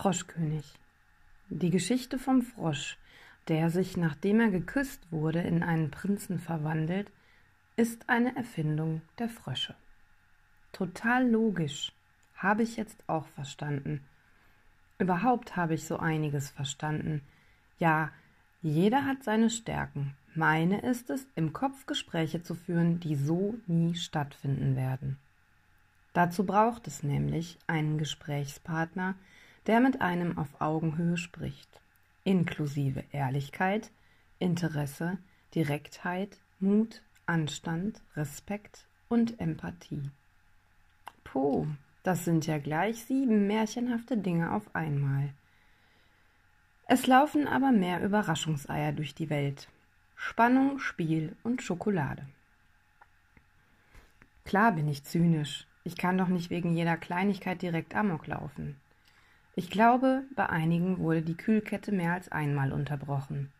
Froschkönig. Die Geschichte vom Frosch, der sich, nachdem er geküsst wurde, in einen Prinzen verwandelt, ist eine Erfindung der Frösche. Total logisch, habe ich jetzt auch verstanden. Überhaupt habe ich so einiges verstanden. Ja, jeder hat seine Stärken. Meine ist es, im Kopf Gespräche zu führen, die so nie stattfinden werden. Dazu braucht es nämlich einen Gesprächspartner, der mit einem auf Augenhöhe spricht, inklusive Ehrlichkeit, Interesse, Direktheit, Mut, Anstand, Respekt und Empathie. Puh, das sind ja gleich sieben märchenhafte Dinge auf einmal. Es laufen aber mehr Überraschungseier durch die Welt. Spannung, Spiel und Schokolade. Klar bin ich zynisch. Ich kann doch nicht wegen jeder Kleinigkeit direkt Amok laufen. Ich glaube, bei einigen wurde die Kühlkette mehr als einmal unterbrochen.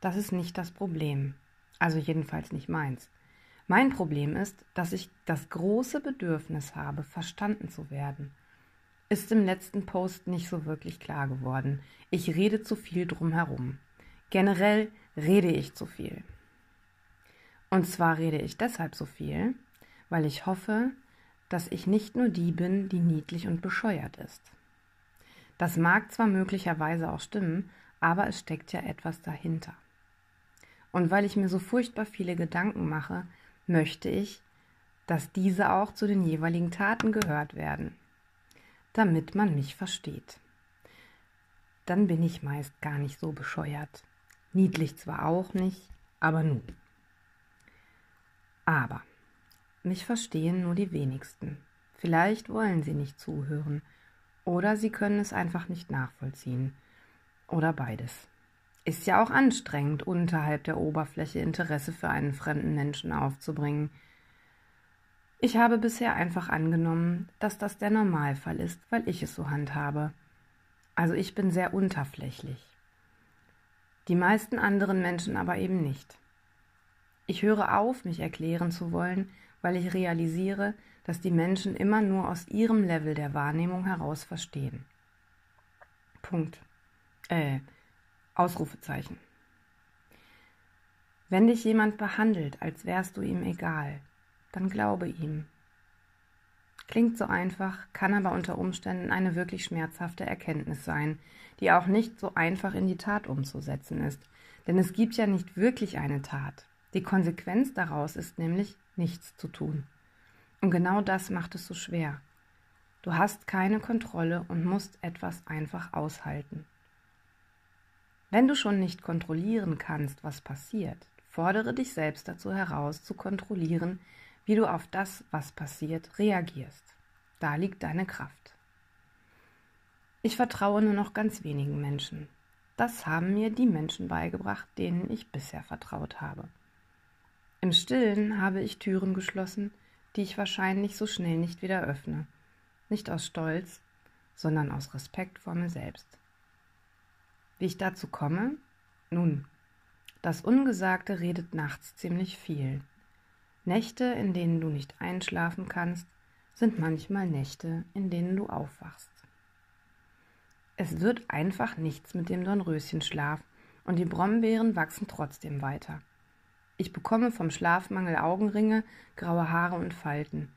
Das ist nicht das Problem. Also jedenfalls nicht meins. Mein Problem ist, dass ich das große Bedürfnis habe, verstanden zu werden. Ist im letzten Post nicht so wirklich klar geworden. Ich rede zu viel drumherum. Generell rede ich zu viel. Und zwar rede ich deshalb so viel, weil ich hoffe, dass ich nicht nur die bin, die niedlich und bescheuert ist. Das mag zwar möglicherweise auch stimmen, aber es steckt ja etwas dahinter. Und weil ich mir so furchtbar viele Gedanken mache, möchte ich, dass diese auch zu den jeweiligen Taten gehört werden, damit man mich versteht. Dann bin ich meist gar nicht so bescheuert. Niedlich zwar auch nicht, aber nun. Aber mich verstehen nur die wenigsten. Vielleicht wollen sie nicht zuhören oder sie können es einfach nicht nachvollziehen. Oder beides. Ist ja auch anstrengend, unterhalb der Oberfläche Interesse für einen fremden Menschen aufzubringen. Ich habe bisher einfach angenommen, dass das der Normalfall ist, weil ich es so handhabe. Also ich bin sehr unterflächlich. Die meisten anderen Menschen aber eben nicht. Ich höre auf, mich erklären zu wollen, weil ich realisiere, dass die Menschen immer nur aus ihrem Level der Wahrnehmung heraus verstehen. Punkt. Äh, Ausrufezeichen. Wenn dich jemand behandelt, als wärst du ihm egal, dann glaube ihm. Klingt so einfach, kann aber unter Umständen eine wirklich schmerzhafte Erkenntnis sein, die auch nicht so einfach in die Tat umzusetzen ist. Denn es gibt ja nicht wirklich eine Tat. Die Konsequenz daraus ist nämlich, nichts zu tun. Und genau das macht es so schwer. Du hast keine Kontrolle und musst etwas einfach aushalten. Wenn du schon nicht kontrollieren kannst, was passiert, fordere dich selbst dazu heraus, zu kontrollieren, wie du auf das, was passiert, reagierst. Da liegt deine Kraft. Ich vertraue nur noch ganz wenigen Menschen. Das haben mir die Menschen beigebracht, denen ich bisher vertraut habe. Im stillen habe ich Türen geschlossen, die ich wahrscheinlich so schnell nicht wieder öffne. Nicht aus Stolz, sondern aus Respekt vor mir selbst. Wie ich dazu komme? Nun, das Ungesagte redet nachts ziemlich viel. Nächte, in denen du nicht einschlafen kannst, sind manchmal Nächte, in denen du aufwachst. Es wird einfach nichts mit dem Dornröschenschlaf und die Brombeeren wachsen trotzdem weiter. Ich bekomme vom Schlafmangel Augenringe, graue Haare und Falten.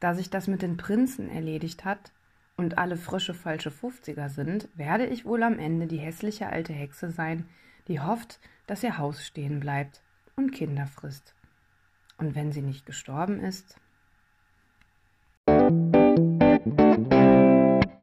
Da sich das mit den Prinzen erledigt hat und alle Frösche falsche Fünfziger sind, werde ich wohl am Ende die hässliche alte Hexe sein, die hofft, dass ihr Haus stehen bleibt und Kinder frisst. Und wenn sie nicht gestorben ist.